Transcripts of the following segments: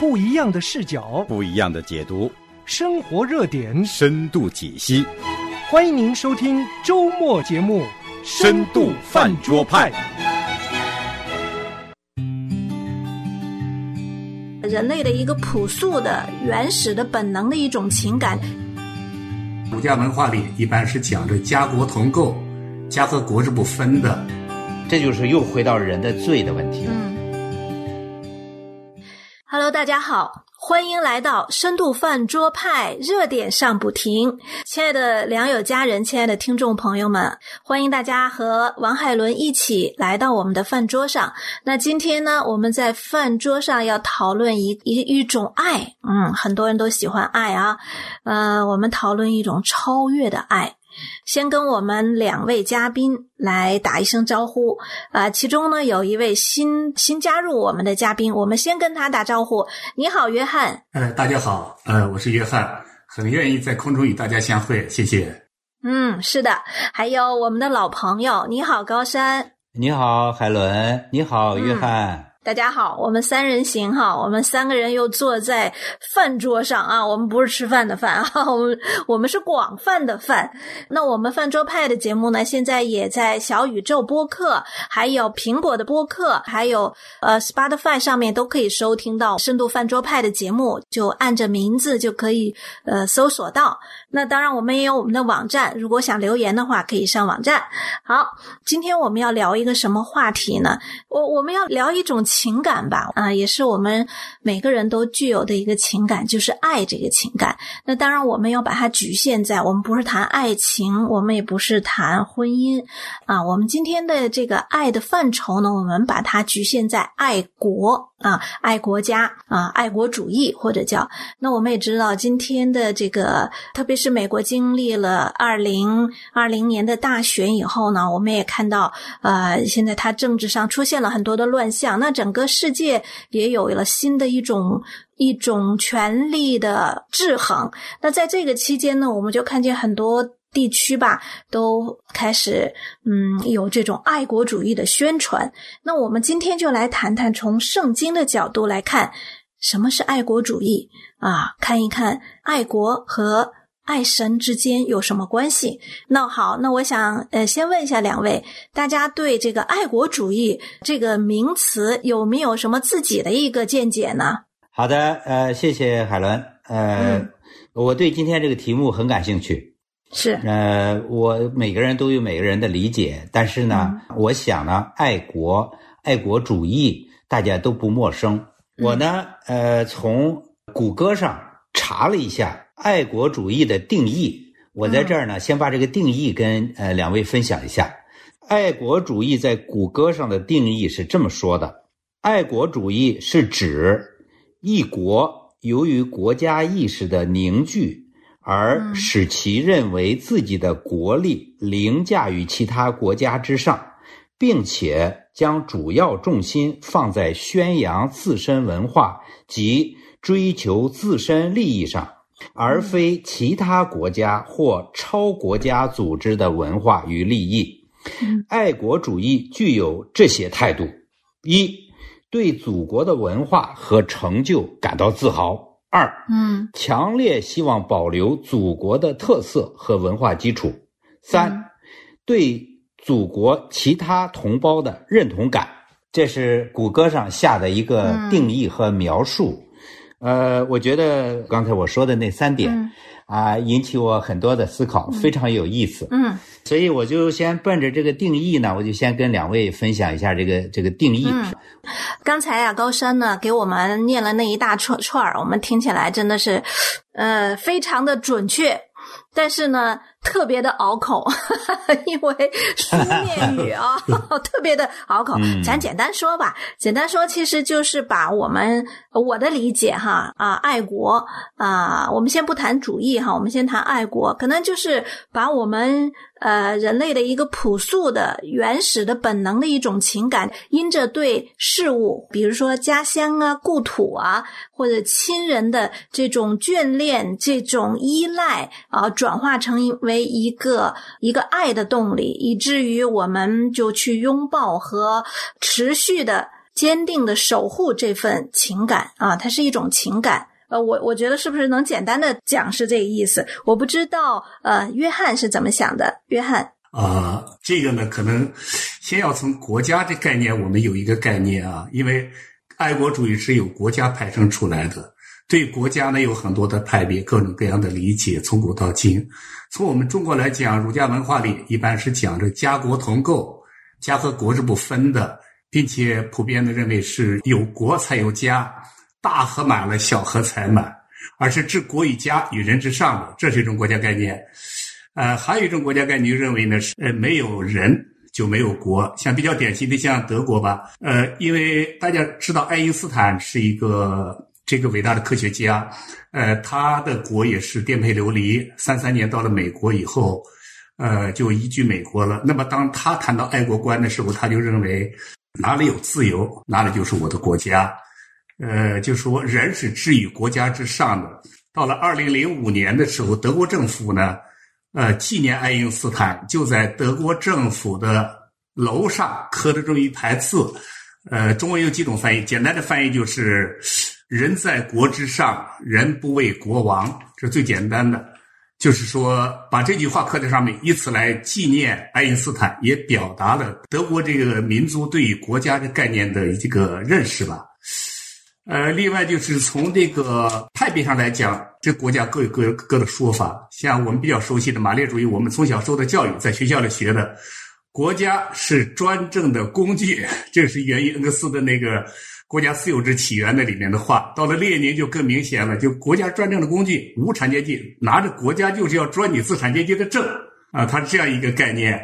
不一样的视角，不一样的解读，生活热点，深度解析。欢迎您收听周末节目《深度饭桌派》。人类的一个朴素的、原始的本能的一种情感。儒家文化里一般是讲着家国同构，家和国是不分的。这就是又回到人的罪的问题了。嗯。Hello，大家好，欢迎来到深度饭桌派，热点上不停。亲爱的良友家人，亲爱的听众朋友们，欢迎大家和王海伦一起来到我们的饭桌上。那今天呢，我们在饭桌上要讨论一一一种爱，嗯，很多人都喜欢爱啊，呃，我们讨论一种超越的爱。先跟我们两位嘉宾来打一声招呼啊，其中呢有一位新新加入我们的嘉宾，我们先跟他打招呼。你好，约翰。呃，大家好，呃，我是约翰，很愿意在空中与大家相会，谢谢。嗯，是的，还有我们的老朋友，你好，高山。你好，海伦。你好，约翰。大家好，我们三人行哈，我们三个人又坐在饭桌上啊，我们不是吃饭的饭啊，我们我们是广泛的饭。那我们饭桌派的节目呢，现在也在小宇宙播客，还有苹果的播客，还有呃 Spotify 上面都可以收听到深度饭桌派的节目，就按着名字就可以呃搜索到。那当然，我们也有我们的网站，如果想留言的话，可以上网站。好，今天我们要聊一个什么话题呢？我我们要聊一种情感吧，啊，也是我们每个人都具有的一个情感，就是爱这个情感。那当然，我们要把它局限在我们不是谈爱情，我们也不是谈婚姻啊。我们今天的这个爱的范畴呢，我们把它局限在爱国啊，爱国家啊，爱国主义或者叫。那我们也知道，今天的这个特别。是美国经历了二零二零年的大选以后呢，我们也看到，呃，现在它政治上出现了很多的乱象，那整个世界也有了新的一种一种权力的制衡。那在这个期间呢，我们就看见很多地区吧，都开始嗯有这种爱国主义的宣传。那我们今天就来谈谈从圣经的角度来看，什么是爱国主义啊？看一看爱国和。爱神之间有什么关系？那好，那我想呃，先问一下两位，大家对这个爱国主义这个名词有没有什么自己的一个见解呢？好的，呃，谢谢海伦，呃，我对今天这个题目很感兴趣。是，呃，我每个人都有每个人的理解，但是呢，我想呢，爱国、爱国主义大家都不陌生。我呢，呃，从谷歌上查了一下。爱国主义的定义，我在这儿呢，先把这个定义跟呃两位分享一下。爱国主义在谷歌上的定义是这么说的：爱国主义是指一国由于国家意识的凝聚，而使其认为自己的国力凌驾于其他国家之上，并且将主要重心放在宣扬自身文化及追求自身利益上。而非其他国家或超国家组织的文化与利益。爱国主义具有这些态度：一，对祖国的文化和成就感到自豪；二，嗯，强烈希望保留祖国的特色和文化基础；三，对祖国其他同胞的认同感。这是谷歌上下的一个定义和描述。呃，我觉得刚才我说的那三点啊，引起我很多的思考，非常有意思。嗯，所以我就先奔着这个定义呢，我就先跟两位分享一下这个这个定义。刚才啊，高山呢给我们念了那一大串串儿，我们听起来真的是呃非常的准确，但是呢。特别的拗口，因为书面语啊，特别的拗口。咱简单说吧，简单说，其实就是把我们我的理解哈啊，爱国啊，我们先不谈主义哈，我们先谈爱国，可能就是把我们呃人类的一个朴素的、原始的本能的一种情感，因着对事物，比如说家乡啊、故土啊，或者亲人的这种眷恋、这种依赖啊，转化成为。一个一个爱的动力，以至于我们就去拥抱和持续的坚定的守护这份情感啊，它是一种情感。呃，我我觉得是不是能简单的讲是这个意思？我不知道，呃，约翰是怎么想的？约翰啊，这个呢，可能先要从国家的概念，我们有一个概念啊，因为爱国主义是由国家派生出来的，对国家呢有很多的派别，各种各样的理解，从古到今。从我们中国来讲，儒家文化里一般是讲着家国同构，家和国是不分的，并且普遍的认为是有国才有家。大河满了，小河才满，而是治国与家与人之上的，这是一种国家概念。呃，还有一种国家概念认为呢是，呃，没有人就没有国。像比较典型的像德国吧，呃，因为大家知道爱因斯坦是一个这个伟大的科学家，呃，他的国也是颠沛流离，三三年到了美国以后，呃，就移居美国了。那么当他谈到爱国观的时候，他就认为哪里有自由，哪里就是我的国家。呃，就说人是置于国家之上的。到了二零零五年的时候，德国政府呢，呃，纪念爱因斯坦，就在德国政府的楼上刻了这么一排字。呃，中文有几种翻译，简单的翻译就是“人在国之上，人不为国亡”，这是最简单的。就是说，把这句话刻在上面，以此来纪念爱因斯坦，也表达了德国这个民族对于国家的概念的一个认识吧。呃，另外就是从这个派别上来讲，这国家各有各各的说法。像我们比较熟悉的马列主义，我们从小受的教育，在学校里学的，国家是专政的工具，这是源于恩格斯的那个《国家私有制起源》的里面的话。到了列宁就更明显了，就国家专政的工具，无产阶级拿着国家就是要专你资产阶级的政啊，它是这样一个概念。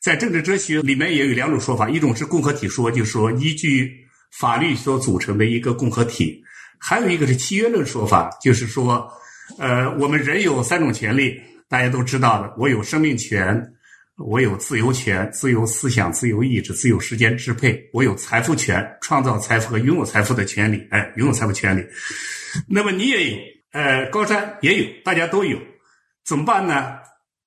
在政治哲学里面也有两种说法，一种是共和体说，就是说依据。法律所组成的一个共和体，还有一个是契约论说法，就是说，呃，我们人有三种权利，大家都知道的，我有生命权，我有自由权，自由思想、自由意志、自由时间支配，我有财富权，创造财富和拥有财富的权利，哎，拥有财富权利。那么你也有，呃，高山也有，大家都有，怎么办呢？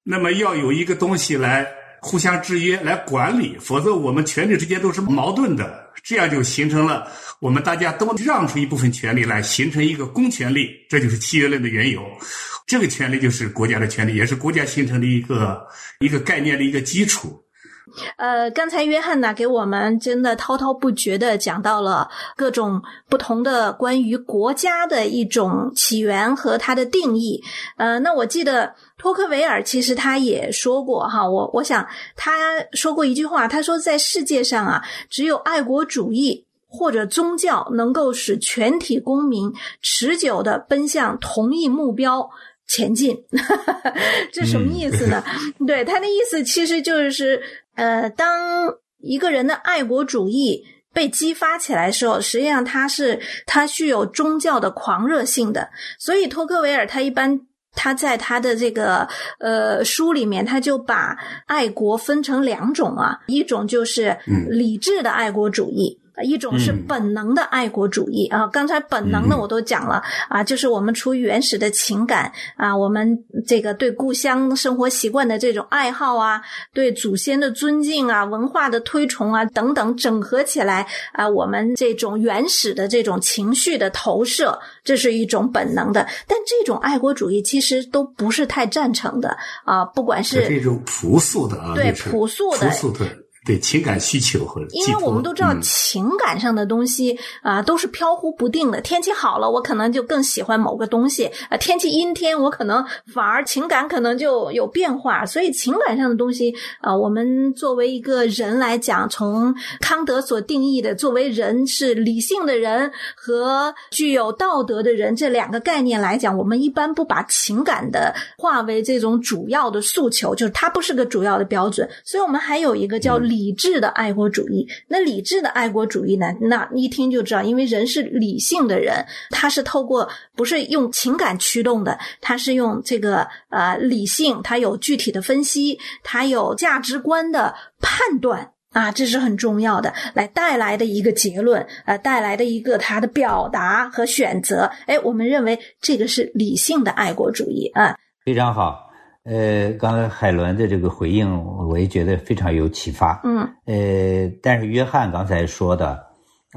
那么要有一个东西来互相制约、来管理，否则我们权利之间都是矛盾的。这样就形成了我们大家都让出一部分权利来，形成一个公权力，这就是契约论的缘由。这个权利就是国家的权利，也是国家形成的一个一个概念的一个基础。呃，刚才约翰呢给我们真的滔滔不绝的讲到了各种不同的关于国家的一种起源和它的定义。呃，那我记得托克维尔其实他也说过哈，我我想他说过一句话，他说在世界上啊，只有爱国主义或者宗教能够使全体公民持久的奔向同一目标。前进，这什么意思呢？对他的意思其实就是，呃，当一个人的爱国主义被激发起来的时候，实际上他是他具有宗教的狂热性的。所以托克维尔他一般他在他的这个呃书里面，他就把爱国分成两种啊，一种就是理智的爱国主义。一种是本能的爱国主义啊，刚才本能的我都讲了啊，就是我们出于原始的情感啊，我们这个对故乡生活习惯的这种爱好啊，对祖先的尊敬啊，文化的推崇啊等等，整合起来啊，我们这种原始的这种情绪的投射，这是一种本能的。但这种爱国主义其实都不是太赞成的啊，不管是这种朴素的啊，对朴素的。对情感需求和，因为我们都知道情感上的东西啊都是飘忽不定的。天气好了，我可能就更喜欢某个东西啊；天气阴天，我可能反而情感可能就有变化。所以情感上的东西啊，我们作为一个人来讲，从康德所定义的作为人是理性的人和具有道德的人这两个概念来讲，我们一般不把情感的化为这种主要的诉求，就是它不是个主要的标准。所以我们还有一个叫。理智的爱国主义，那理智的爱国主义呢？那一听就知道，因为人是理性的人，他是透过不是用情感驱动的，他是用这个呃理性，他有具体的分析，他有价值观的判断啊，这是很重要的，来带来的一个结论，呃，带来的一个他的表达和选择。哎，我们认为这个是理性的爱国主义啊，非常好。呃，刚才海伦的这个回应，我也觉得非常有启发。嗯，呃，但是约翰刚才说的，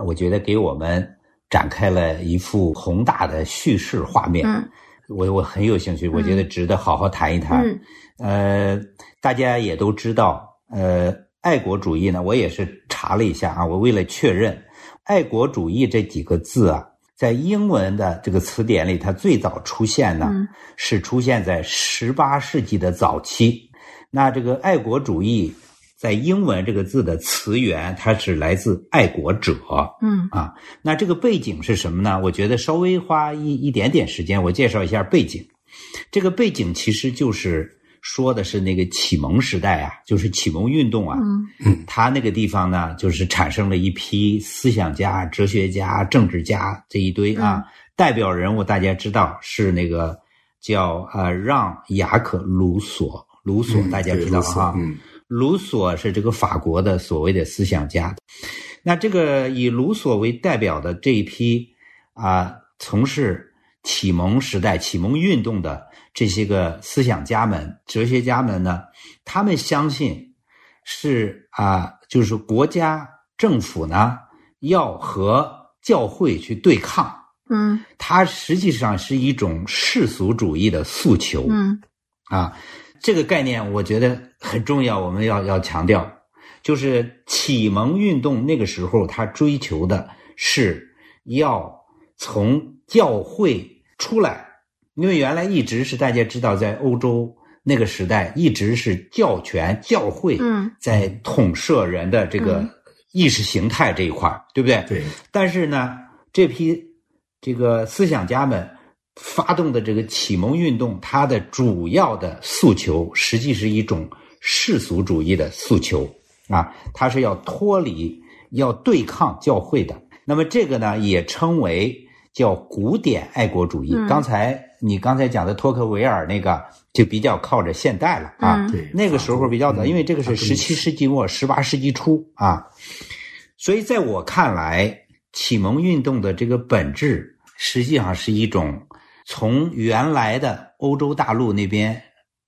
我觉得给我们展开了一幅宏大的叙事画面。嗯我我很有兴趣，我觉得值得好好谈一谈。嗯呃，大家也都知道，呃，爱国主义呢，我也是查了一下啊，我为了确认，爱国主义这几个字啊，在英文的这个词典里，它最早出现呢，嗯是出现在十八世纪的早期。那这个爱国主义在英文这个字的词源，它是来自爱国者。嗯啊，那这个背景是什么呢？我觉得稍微花一一点点时间，我介绍一下背景。这个背景其实就是说的是那个启蒙时代啊，就是启蒙运动啊，嗯。他那个地方呢，就是产生了一批思想家、哲学家、政治家这一堆啊，代表人物大家知道是那个叫呃让·雅克·卢索，卢索大家知道啊，嗯。卢索是这个法国的所谓的思想家，那这个以卢索为代表的这一批啊，从事启蒙时代、启蒙运动的这些个思想家们、哲学家们呢，他们相信是啊，就是国家政府呢要和教会去对抗，嗯它实际上是一种世俗主义的诉求。嗯啊，这个概念我觉得很重要，我们要要强调，就是启蒙运动那个时候，他追求的是要从教会出来，因为原来一直是大家知道，在欧洲那个时代，一直是教权教会嗯在统摄人的这个嗯意识形态这一块儿，对不对？对，但是呢，这批这个思想家们发动的这个启蒙运动，它的主要的诉求实际是一种世俗主义的诉求啊，它是要脱离、要对抗教会的。那么这个呢，也称为叫古典爱国主义。嗯。刚才你刚才讲的托克维尔那个，就比较靠着现代了啊。那个时候比较早，嗯因为这个是十七世纪末、十八世纪初啊，所以在我看来，启蒙运动的这个本质实际上是一种从原来的欧洲大陆那边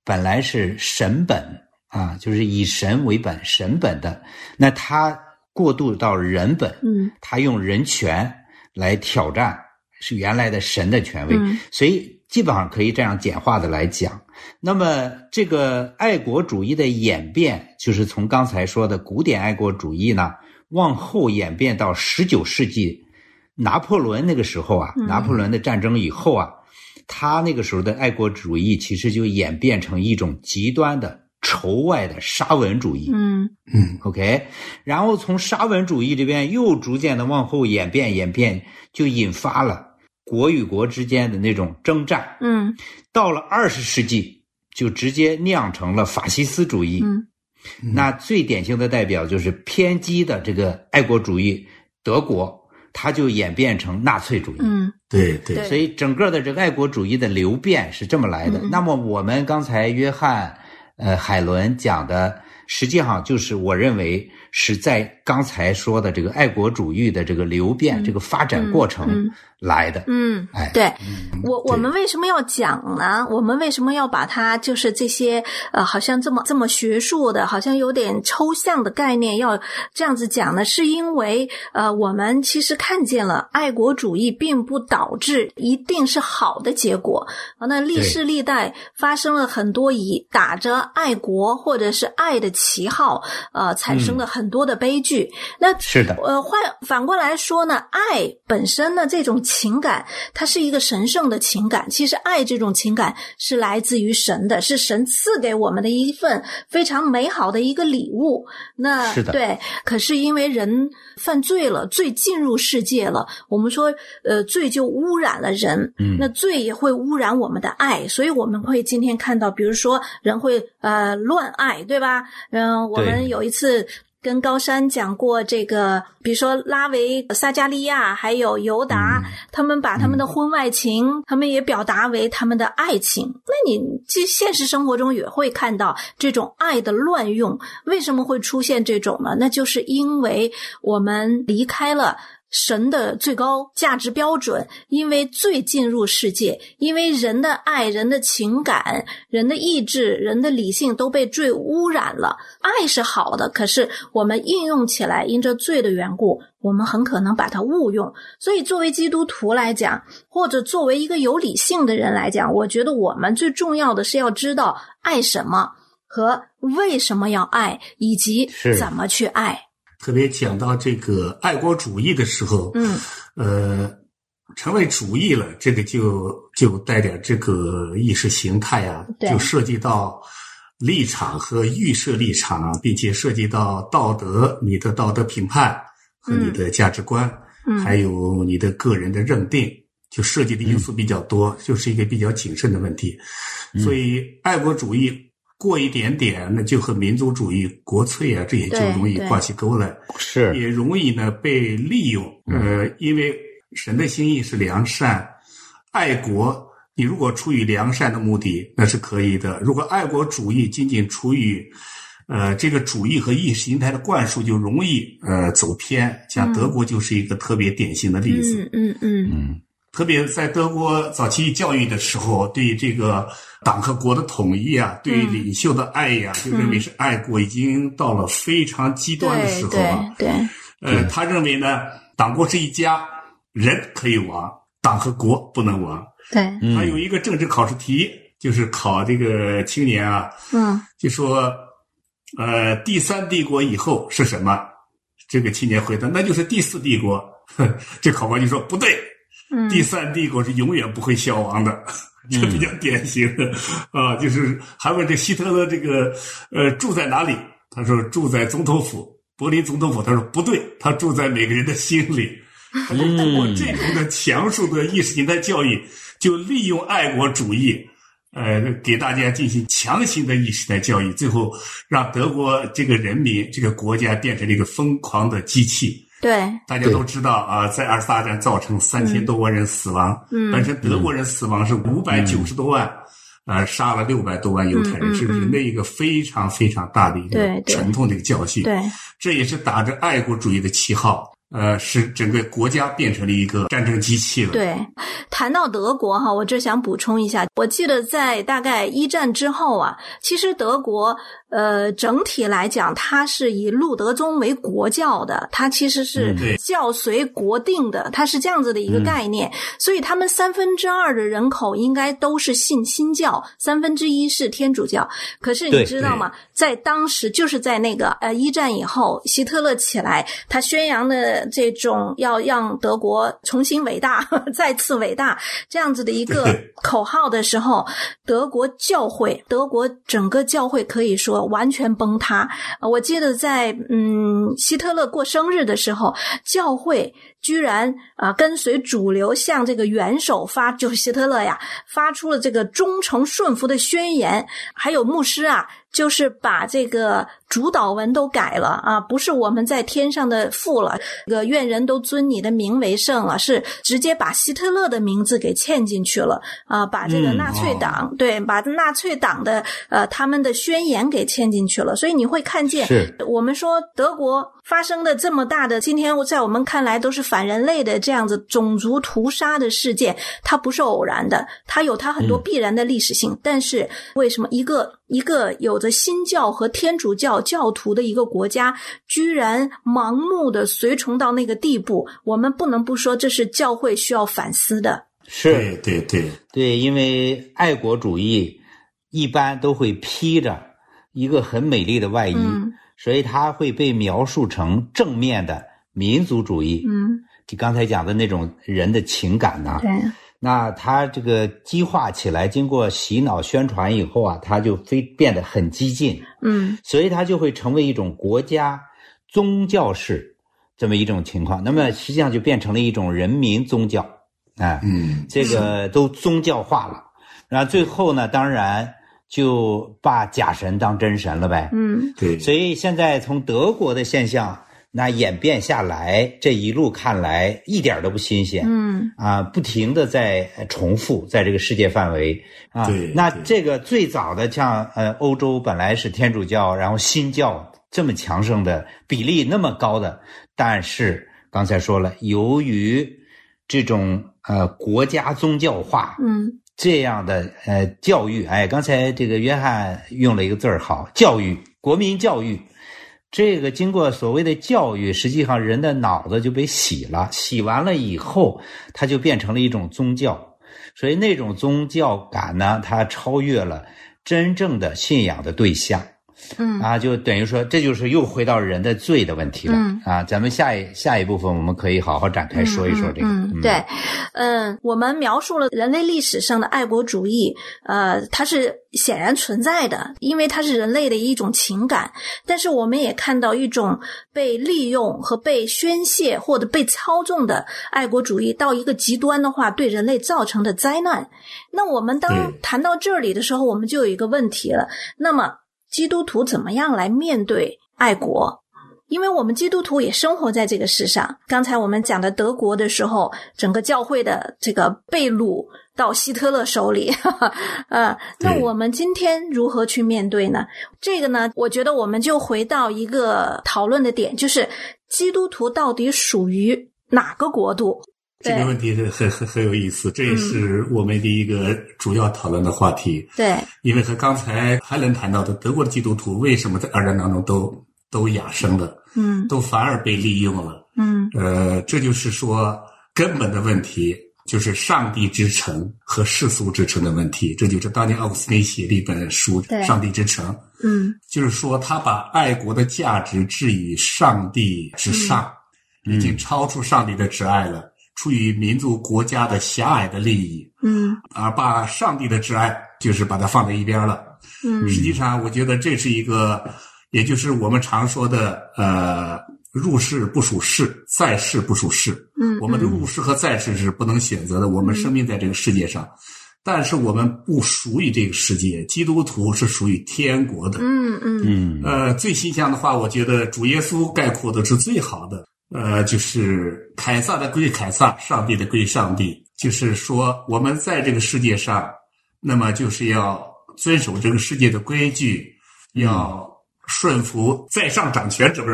本来是神本啊，就是以神为本、神本的，那他过渡到人本，嗯。他用人权来挑战是原来的神的权威，嗯所以基本上可以这样简化的来讲。那么这个爱国主义的演变，就是从刚才说的古典爱国主义呢，往后演变到十九世纪拿破仑那个时候啊，嗯拿破仑的战争以后啊，他那个时候的爱国主义其实就演变成一种极端的仇外的沙文主义。嗯嗯 OK，然后从沙文主义这边又逐渐的往后演变，演变就引发了国与国之间的那种征战。嗯到了二十世纪，就直接酿成了法西斯主义。嗯那最典型的代表就是偏激的这个爱国主义，德国，它就演变成纳粹主义。嗯对对对所以整个的这个爱国主义的流变是这么来的。那么我们刚才约翰呃海伦讲的，实际上就是我认为是在刚才说的这个爱国主义的这个流变、嗯这个发展过程嗯来的。嗯，哎，对嗯我我们为什么要讲呢？我们为什么要把它就是这些呃，好像这么这么学术的，好像有点抽象的概念，要这样子讲呢？是因为呃，我们其实看见了爱国主义并不导致一定是好的结果啊。那历世历代发生了很多以打着爱国或者是爱的旗号，呃，产生了很多的悲剧。那是的，呃，换反过来说呢，爱本身呢这种情感，它是一个神圣的情感。其实爱这种情感是来自于神的，是神赐给我们的一份非常美好的一个礼物。那是的对，可是因为人犯罪了，罪进入世界了，我们说，呃，罪就污染了人，嗯那罪也会污染我们的爱，所以我们会今天看到，比如说人会呃乱爱，对吧？嗯、我们有一次。跟高山讲过这个，比如说拉维、撒加利亚还有尤达，他们把他们的婚外情，他们也表达为他们的爱情。那你这现实生活中也会看到这种爱的乱用，为什么会出现这种呢？那就是因为我们离开了。神的最高价值标准，因为罪进入世界，因为人的爱、人的情感、人的意志、人的理性都被罪污染了。爱是好的，可是我们应用起来，因着罪的缘故，我们很可能把它误用。所以，作为基督徒来讲，或者作为一个有理性的人来讲，我觉得我们最重要的是要知道爱什么和为什么要爱，以及怎么去爱。特别讲到这个爱国主义的时候，嗯。呃，成为主义了，这个就就带点这个意识形态啊，对就涉及到立场和预设立场啊，并且涉及到道德，你的道德评判和你的价值观，嗯。还有你的个人的认定，就涉及的因素比较多，就是一个比较谨慎的问题。所以，爱国主义过一点点，那就和民族主义、国粹啊这些就容易挂起钩来。是也容易呢被利用。呃，因为神的心意是良善，爱国，你如果出于良善的目的，那是可以的；如果爱国主义仅仅出于呃这个主义和意识形态的灌输，就容易呃走偏。像德国就是一个特别典型的例子。嗯嗯嗯嗯特别在德国早期教育的时候，对这个党和国的统一啊，对于领袖的爱呀、就认为是爱国，已经到了非常极端的时候啊。对对，呃，他认为呢，党国是一家，人可以亡，党和国不能亡。对，他有一个政治考试题，就是考这个青年啊，嗯就说，呃，第三帝国以后是什么？这个青年回答，那就是第四帝国。这考官就说不对，嗯，第三帝国是永远不会消亡的。这比较典型的啊，就是还问这希特勒这个呃住在哪里？他说住在总统府，柏林总统府。他说不对，他住在每个人的心里。他说通过这种的强数的意识形态教育，就利用爱国主义，呃，给大家进行强行的意识形态教育，最后让德国这个人民这个国家变成了一个疯狂的机器。对，大家都知道啊，在二次大战造成三千多万人死亡，嗯。本身德国人死亡是五百九十多万，呃，杀了六百多万犹太人，是人类一个非常非常大的一个沉痛的一个教训。对，这也是打着爱国主义的旗号，呃，使整个国家变成了一个战争机器了。对，谈到德国哈，我这想补充一下，我记得在大概一战之后啊，其实德国呃整体来讲，它是以路德宗为国教的，它其实是教随国定的，它是这样子的一个概念，所以他们三分之二的人口应该都是信新教，三分之一是天主教。可是你知道吗？在当时，就是在那个呃一战以后，希特勒起来，他宣扬的这种要让德国重新伟大、再次伟大这样子的一个口号的时候，德国教会，德国整个教会可以说完全崩塌。呃我记得在嗯希特勒过生日的时候，教会居然啊、跟随主流向这个元首发，就是希特勒呀，发出了这个忠诚顺服的宣言，还有牧师啊。就是把这个主导文都改了啊，不是我们在天上的父了，这个愿人都尊你的名为圣了，是直接把希特勒的名字给嵌进去了啊，把这个嗯纳粹党、对，把纳粹党的呃他们的宣言给嵌进去了，所以你会看见我们说德国发生的这么大的，今天在我们看来都是反人类的这样子种族屠杀的事件，它不是偶然的，它有它很多必然的历史性。但是为什么一个一个有着新教和天主教教徒的一个国家，居然盲目的随从到那个地步？我们不能不说这是教会需要反思的。是，对对对，对，因为爱国主义一般都会披着一个很美丽的外衣，嗯所以它会被描述成正面的民族主义。嗯，就刚才讲的那种人的情感呐、对，那他这个激化起来，经过洗脑宣传以后啊，他就非变得很激进，嗯。所以他就会成为一种国家宗教式这么一种情况。那么实际上就变成了一种人民宗教，哎，嗯，这个都宗教化了。然后最后呢，当然就把假神当真神了呗。嗯。对，所以现在从德国的现象那演变下来，这一路看来一点都不新鲜。嗯啊，不停的在呃重复，在这个世界范围啊。那这个最早的像呃欧洲本来是天主教，然后新教这么强盛的比例那么高的，但是刚才说了，由于这种呃国家宗教化，嗯这样的呃教育，哎，刚才这个约翰用了一个字儿好，教育，国民教育。这个经过所谓的教育，实际上人的脑子就被洗了，洗完了以后，它就变成了一种宗教，所以那种宗教感呢，它超越了真正的信仰的对象。嗯啊，就等于说，这就是又回到人的罪的问题了、嗯啊。咱们下一下一部分，我们可以好好展开说一说这个。嗯，嗯对，嗯，我们描述了人类历史上的爱国主义，呃，它是显然存在的，因为它是人类的一种情感。但是我们也看到一种被利用和被宣泄或者被操纵的爱国主义到一个极端的话，对人类造成的灾难。那我们当谈到这里的时候，我们就有一个问题了，那么基督徒怎么样来面对爱国？因为我们基督徒也生活在这个世上。刚才我们讲的德国的时候，整个教会的这个被掳到希特勒手里，哈哈，呃，那我们今天如何去面对呢？这个呢，我觉得我们就回到一个讨论的点，就是基督徒到底属于哪个国度？这个问题很很很很有意思，这也是我们的一个主要讨论的话题。对，因为和刚才海伦谈到的德国的基督徒为什么在二战当中都都养生了，嗯都反而被利用了，嗯呃，这就是说根本的问题就是上帝之城和世俗之城的问题。这就是当年奥古斯丁写的一本书《上帝之城》，嗯就是说他把爱国的价值置于上帝之上，已经超出上帝的挚爱了。出于民族国家的狭隘的利益，嗯而把上帝的挚爱就是把它放在一边了。嗯实际上，我觉得这是一个，也就是我们常说的，呃，入世不属世，在世不属世。嗯，我们的入世和在世是不能选择的。我们生命在这个世界上，但是我们不属于这个世界。基督徒是属于天国的。嗯嗯嗯呃，最形象的话，我觉得主耶稣概括的是最好的。呃，就是凯撒的归凯撒，上帝的归上帝。就是说，我们在这个世界上，那么就是要遵守这个世界的规矩，要顺服在上掌权者，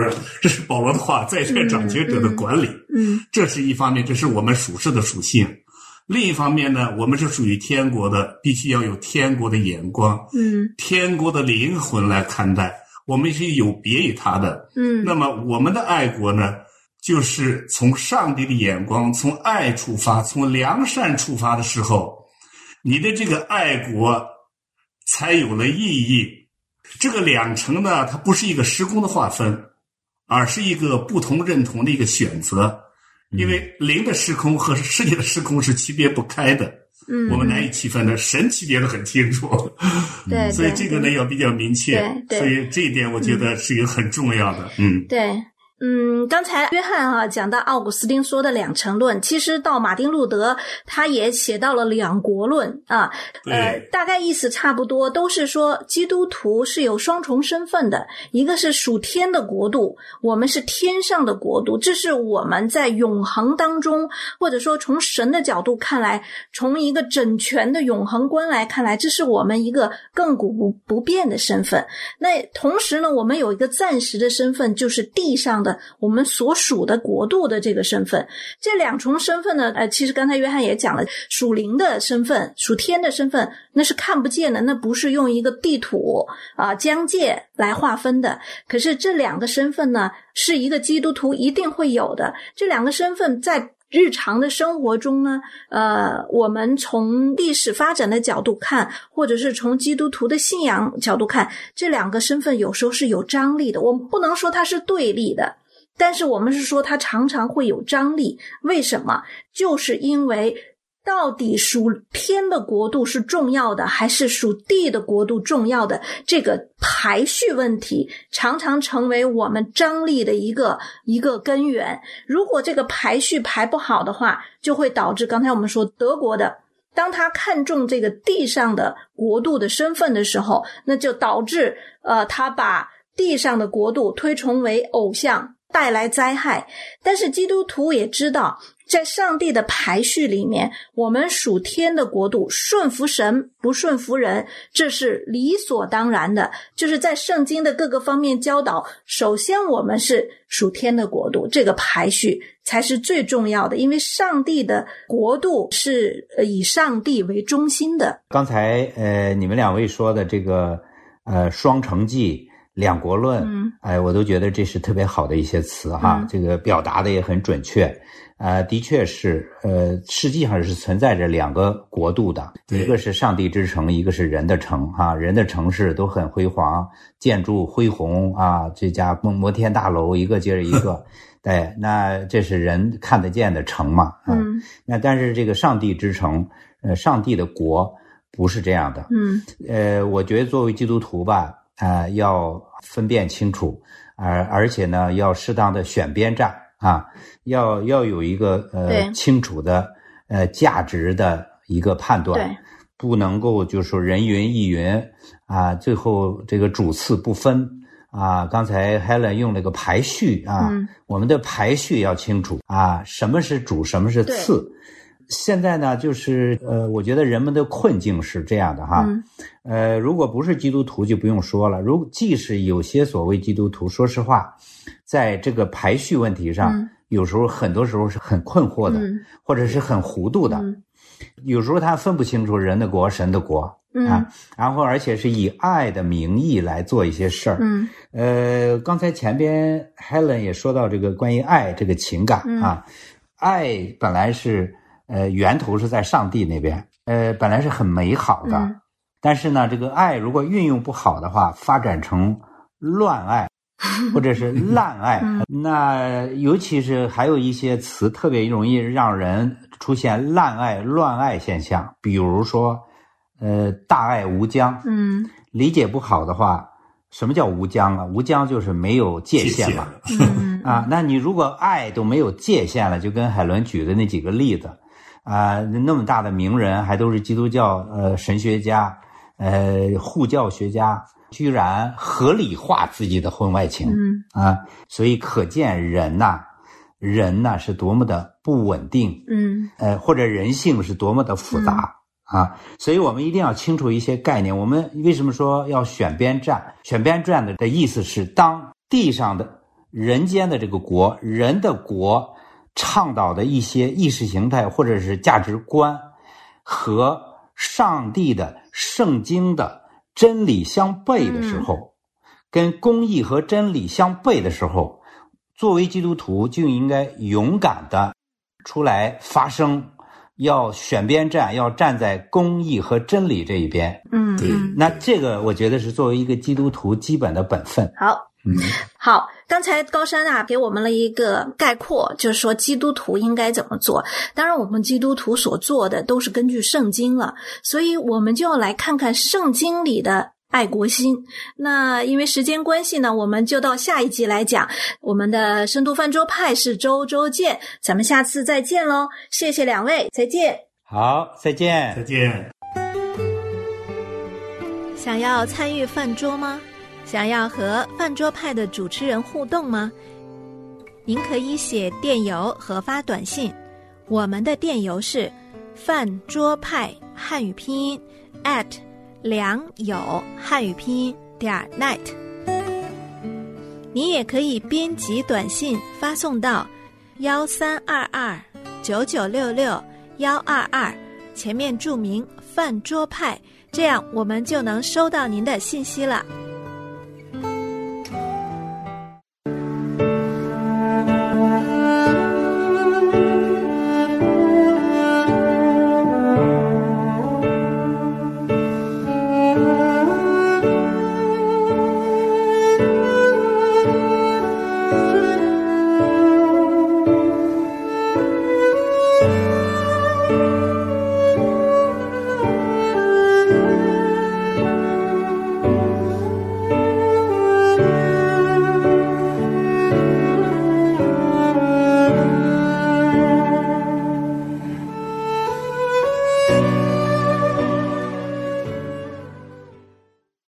这是保罗的话，在上掌权者的管理。嗯这是一方面，这是我们属世的属性。另一方面呢，我们是属于天国的，必须要有天国的眼光，嗯天国的灵魂来看待。我们是有别于他的。嗯那么我们的爱国呢，就是从上帝的眼光，从爱出发，从良善出发的时候，你的这个爱国才有了意义。这个两层呢，它不是一个时空的划分，而是一个不同认同的一个选择。因为灵的时空和世界的时空是区别不开的，嗯，我们难以区分的。神区别的很清楚，对，所以这个呢要比较明确。对对所以这一点我觉得是一个很重要的。嗯，对，嗯，刚才约翰啊讲到奥古斯丁说的两层论，其实到马丁路德他也写到了两国论啊，呃，大概意思差不多，都是说基督徒是有双重身份的，一个是属天的国度，我们是天上的国度，这是我们在永恒当中，或者说从神的角度看来，从一个整全的永恒观来看来，这是我们一个亘古不不变的身份。那同时呢，我们有一个暂时的身份，就是地上的我们所属的国度的这个身份。这两重身份呢，呃，其实刚才约翰也讲了，属灵的身份、属天的身份，那是看不见的，那不是用一个地图啊、疆界来划分的。可是这两个身份呢，是一个基督徒一定会有的。这两个身份在日常的生活中呢，呃，我们从历史发展的角度看，或者是从基督徒的信仰角度看，这两个身份有时候是有张力的。我们不能说它是对立的，但是我们是说它常常会有张力。为什么？就是因为到底属天的国度是重要的，还是属地的国度重要的？这个排序问题常常成为我们张力的一个一个根源。如果这个排序排不好的话，就会导致刚才我们说德国的。当他看中这个地上的国度的身份的时候，那就导致呃，他把地上的国度推崇为偶像，带来灾害。但是基督徒也知道，在上帝的排序里面，我们属天的国度，顺服神，不顺服人，这是理所当然的。就是在圣经的各个方面教导，首先我们是属天的国度，这个排序才是最重要的，因为上帝的国度是呃以上帝为中心的。刚才呃，你们两位说的这个呃双城记、两国论，嗯，哎，我都觉得这是特别好的一些词哈，嗯。这个表达的也很准确。呃，的确是，呃，实际上是存在着两个国度的，一个是上帝之城，一个是人的城哈、人的城市都很辉煌，建筑恢宏啊，这家摩摩天大楼一个接着一个，对，那这是人看得见的城嘛，啊嗯。那但是这个上帝之城，呃，上帝的国不是这样的。嗯。呃，我觉得作为基督徒吧，啊、要分辨清楚，而、而且呢，要适当的选边站啊，要要有一个呃清楚的呃价值的一个判断对，不能够就是说人云亦云啊，最后这个主次不分。啊，刚才 Helen 用了个排序啊，嗯我们的排序要清楚啊，什么是主，什么是对次。现在呢，就是呃，我觉得人们的困境是这样的哈，嗯。呃，如果不是基督徒就不用说了，如即使有些所谓基督徒，说实话，在这个排序问题上，嗯。有时候很多时候是很困惑的，嗯。或者是很糊涂的，嗯。有时候他分不清楚人的国、神的国。嗯。啊，然后而且是以爱的名义来做一些事儿。嗯。呃，刚才前边 Helen 也说到这个关于爱这个情感嗯。啊，爱本来是呃源头是在上帝那边，呃本来是很美好的，嗯但是呢，这个爱如果运用不好的话，发展成乱爱。或者是 滥爱，嗯那尤其是还有一些词特别容易让人出现滥爱、乱爱现象，比如说，呃，大爱无疆，嗯理解不好的话，什么叫无疆啊？无疆就是没有界限嘛。嗯 啊，那你如果爱都没有界限了，就跟海伦举的那几个例子，啊，那么大的名人还都是基督教呃神学家，呃护教学家，居然合理化自己的婚外情嗯啊，所以可见人呐、人呐、是多么的不稳定，嗯呃，或者人性是多么的复杂、啊，所以我们一定要清楚一些概念。我们为什么说要选边站？选边站的的意思是，当地上的人间的这个国，人的国倡导的一些意识形态或者是价值观，和上帝的圣经的真理相悖的时候，跟公义和真理相悖的时候，作为基督徒就应该勇敢的出来发声，要选边站，要站在公义和真理这一边。嗯嗯，那这个我觉得是作为一个基督徒基本的本分。好。嗯，好，刚才高山啊给我们了一个概括，就是说基督徒应该怎么做。当然，我们基督徒所做的都是根据圣经了，所以我们就要来看看圣经里的爱国心。那因为时间关系呢，我们就到下一集来讲。我们的深度饭桌派是周周见，咱们下次再见喽！谢谢两位，再见。好，再见。再见。想要参与饭桌吗？想要和饭桌派的主持人互动吗？您可以写电邮和发短信，我们的电邮是饭桌派汉语拼音 at 良友汉语拼音点 net。你也可以编辑短信发送到幺三二二九九六六幺二二，前面注明饭桌派。这样我们就能收到您的信息了。